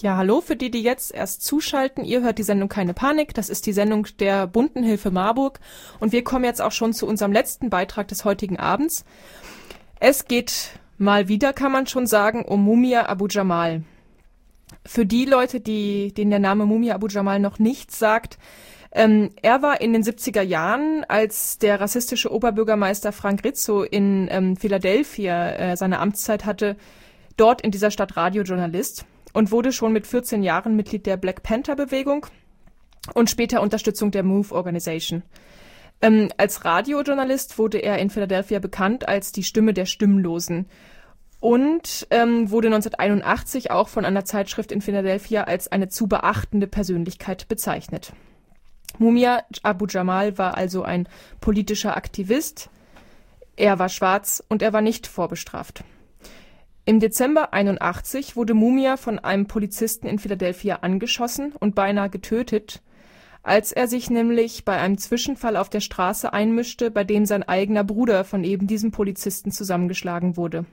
Ja, hallo für die, die jetzt erst zuschalten. Ihr hört die Sendung Keine Panik. Das ist die Sendung der Bunten Hilfe Marburg. Und wir kommen jetzt auch schon zu unserem letzten Beitrag des heutigen Abends. Es geht mal wieder, kann man schon sagen, um Mumia Abu Jamal. Für die Leute, die, denen der Name Mumia Abu Jamal noch nichts sagt, ähm, er war in den 70er Jahren, als der rassistische Oberbürgermeister Frank Rizzo in ähm, Philadelphia äh, seine Amtszeit hatte, dort in dieser Stadt Radiojournalist und wurde schon mit 14 Jahren Mitglied der Black Panther Bewegung und später Unterstützung der Move Organization. Ähm, als Radiojournalist wurde er in Philadelphia bekannt als die Stimme der Stimmlosen und ähm, wurde 1981 auch von einer Zeitschrift in Philadelphia als eine zu beachtende Persönlichkeit bezeichnet. Mumia Abu Jamal war also ein politischer Aktivist. Er war schwarz und er war nicht vorbestraft. Im Dezember 81 wurde Mumia von einem Polizisten in Philadelphia angeschossen und beinahe getötet, als er sich nämlich bei einem Zwischenfall auf der Straße einmischte, bei dem sein eigener Bruder von eben diesem Polizisten zusammengeschlagen wurde.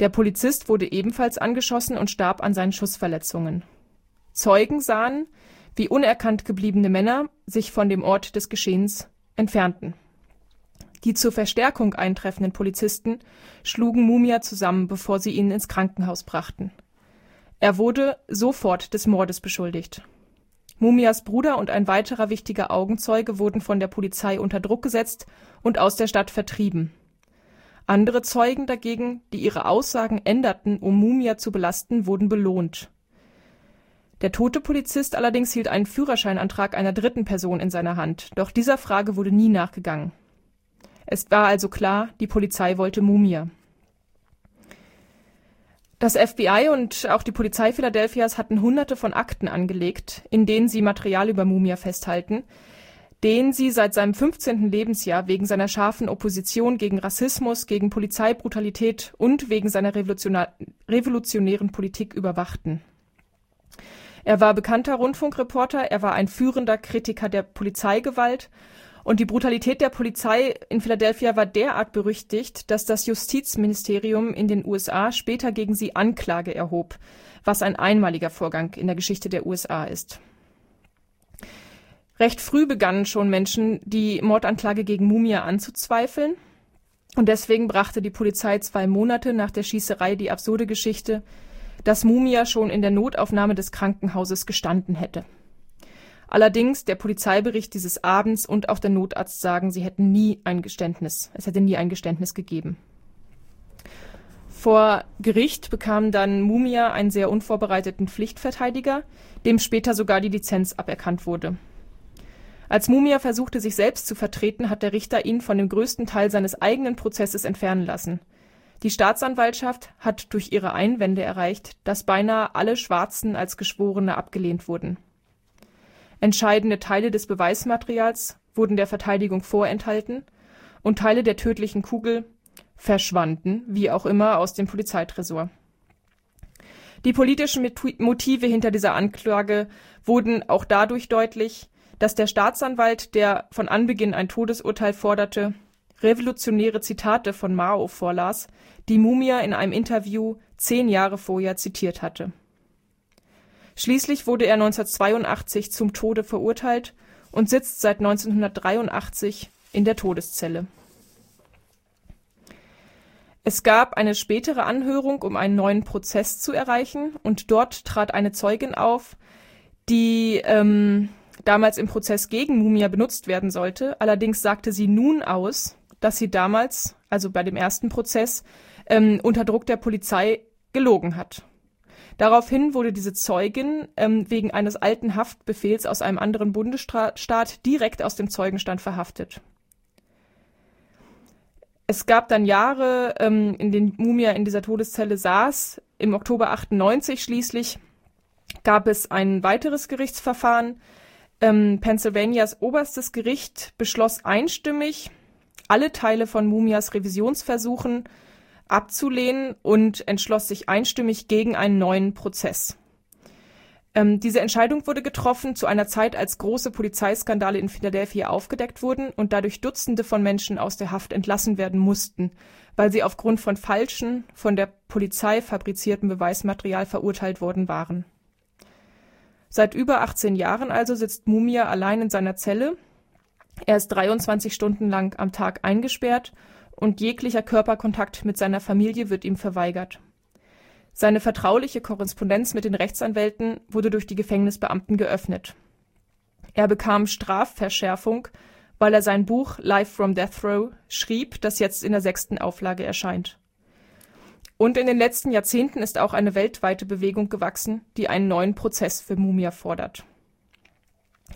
Der Polizist wurde ebenfalls angeschossen und starb an seinen Schussverletzungen. Zeugen sahen, wie unerkannt gebliebene Männer sich von dem Ort des Geschehens entfernten die zur Verstärkung eintreffenden Polizisten schlugen Mumia zusammen, bevor sie ihn ins Krankenhaus brachten. Er wurde sofort des Mordes beschuldigt. Mumias Bruder und ein weiterer wichtiger Augenzeuge wurden von der Polizei unter Druck gesetzt und aus der Stadt vertrieben. Andere Zeugen dagegen, die ihre Aussagen änderten, um Mumia zu belasten, wurden belohnt. Der tote Polizist allerdings hielt einen Führerscheinantrag einer dritten Person in seiner Hand, doch dieser Frage wurde nie nachgegangen. Es war also klar, die Polizei wollte Mumia. Das FBI und auch die Polizei Philadelphias hatten Hunderte von Akten angelegt, in denen sie Material über Mumia festhalten, den sie seit seinem 15. Lebensjahr wegen seiner scharfen Opposition gegen Rassismus, gegen Polizeibrutalität und wegen seiner revolutionären Politik überwachten. Er war bekannter Rundfunkreporter, er war ein führender Kritiker der Polizeigewalt und die Brutalität der Polizei in Philadelphia war derart berüchtigt, dass das Justizministerium in den USA später gegen sie Anklage erhob, was ein einmaliger Vorgang in der Geschichte der USA ist. Recht früh begannen schon Menschen, die Mordanklage gegen Mumia anzuzweifeln. Und deswegen brachte die Polizei zwei Monate nach der Schießerei die absurde Geschichte, dass Mumia schon in der Notaufnahme des Krankenhauses gestanden hätte. Allerdings der Polizeibericht dieses Abends und auch der Notarzt sagen, sie hätten nie ein Geständnis, es hätte nie ein Geständnis gegeben. Vor Gericht bekam dann Mumia einen sehr unvorbereiteten Pflichtverteidiger, dem später sogar die Lizenz aberkannt wurde. Als Mumia versuchte, sich selbst zu vertreten, hat der Richter ihn von dem größten Teil seines eigenen Prozesses entfernen lassen. Die Staatsanwaltschaft hat durch ihre Einwände erreicht, dass beinahe alle Schwarzen als Geschworene abgelehnt wurden. Entscheidende Teile des Beweismaterials wurden der Verteidigung vorenthalten und Teile der tödlichen Kugel verschwanden, wie auch immer, aus dem Polizeitresor. Die politischen Motive hinter dieser Anklage wurden auch dadurch deutlich, dass der Staatsanwalt, der von Anbeginn ein Todesurteil forderte, revolutionäre Zitate von Mao vorlas, die Mumia in einem Interview zehn Jahre vorher zitiert hatte Schließlich wurde er 1982 zum Tode verurteilt und sitzt seit 1983 in der Todeszelle. Es gab eine spätere Anhörung, um einen neuen Prozess zu erreichen, und dort trat eine Zeugin auf, die ähm, damals im Prozess gegen Mumia benutzt werden sollte. Allerdings sagte sie nun aus, dass sie damals, also bei dem ersten Prozess, ähm, unter Druck der Polizei gelogen hat. Daraufhin wurde diese Zeugin ähm, wegen eines alten Haftbefehls aus einem anderen Bundesstaat direkt aus dem Zeugenstand verhaftet. Es gab dann Jahre, ähm, in denen Mumia in dieser Todeszelle saß. Im Oktober 98 schließlich gab es ein weiteres Gerichtsverfahren. Ähm, Pennsylvanias oberstes Gericht beschloss einstimmig, alle Teile von Mumias Revisionsversuchen abzulehnen und entschloss sich einstimmig gegen einen neuen Prozess. Ähm, diese Entscheidung wurde getroffen zu einer Zeit, als große Polizeiskandale in Philadelphia aufgedeckt wurden und dadurch Dutzende von Menschen aus der Haft entlassen werden mussten, weil sie aufgrund von falschen, von der Polizei fabriziertem Beweismaterial verurteilt worden waren. Seit über 18 Jahren also sitzt Mumia allein in seiner Zelle. Er ist 23 Stunden lang am Tag eingesperrt und jeglicher Körperkontakt mit seiner Familie wird ihm verweigert. Seine vertrauliche Korrespondenz mit den Rechtsanwälten wurde durch die Gefängnisbeamten geöffnet. Er bekam Strafverschärfung, weil er sein Buch Life from Death Row schrieb, das jetzt in der sechsten Auflage erscheint. Und in den letzten Jahrzehnten ist auch eine weltweite Bewegung gewachsen, die einen neuen Prozess für Mumia fordert.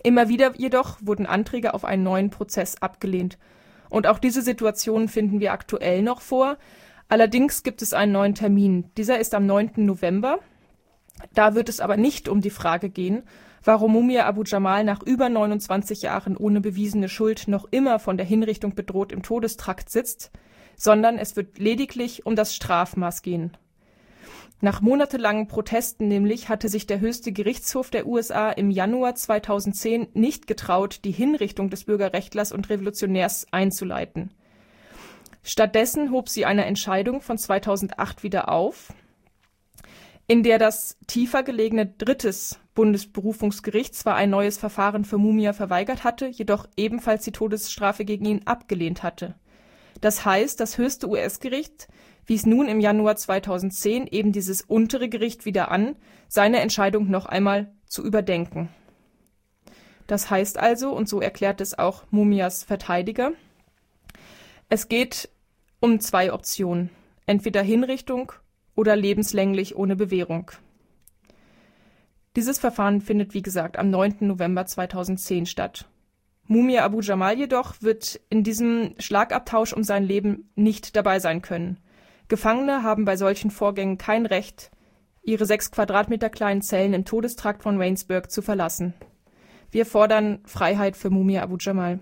Immer wieder jedoch wurden Anträge auf einen neuen Prozess abgelehnt. Und auch diese Situation finden wir aktuell noch vor, Allerdings gibt es einen neuen Termin. Dieser ist am 9. November. Da wird es aber nicht um die Frage gehen, warum Mumia Abu Jamal nach über 29 Jahren ohne bewiesene Schuld noch immer von der Hinrichtung bedroht im Todestrakt sitzt, sondern es wird lediglich um das Strafmaß gehen. Nach monatelangen Protesten nämlich hatte sich der höchste Gerichtshof der USA im Januar 2010 nicht getraut, die Hinrichtung des Bürgerrechtlers und Revolutionärs einzuleiten. Stattdessen hob sie eine Entscheidung von 2008 wieder auf, in der das tiefer gelegene drittes Bundesberufungsgericht zwar ein neues Verfahren für Mumia verweigert hatte, jedoch ebenfalls die Todesstrafe gegen ihn abgelehnt hatte. Das heißt, das höchste US-Gericht wies nun im Januar 2010 eben dieses untere Gericht wieder an, seine Entscheidung noch einmal zu überdenken. Das heißt also, und so erklärt es auch Mumias Verteidiger, es geht um zwei Optionen, entweder Hinrichtung oder lebenslänglich ohne Bewährung. Dieses Verfahren findet wie gesagt am 9. November 2010 statt. Mumia Abu Jamal jedoch wird in diesem Schlagabtausch um sein Leben nicht dabei sein können. Gefangene haben bei solchen Vorgängen kein Recht, ihre sechs Quadratmeter kleinen Zellen im Todestrakt von Waynesburg zu verlassen. Wir fordern Freiheit für Mumia Abu Jamal.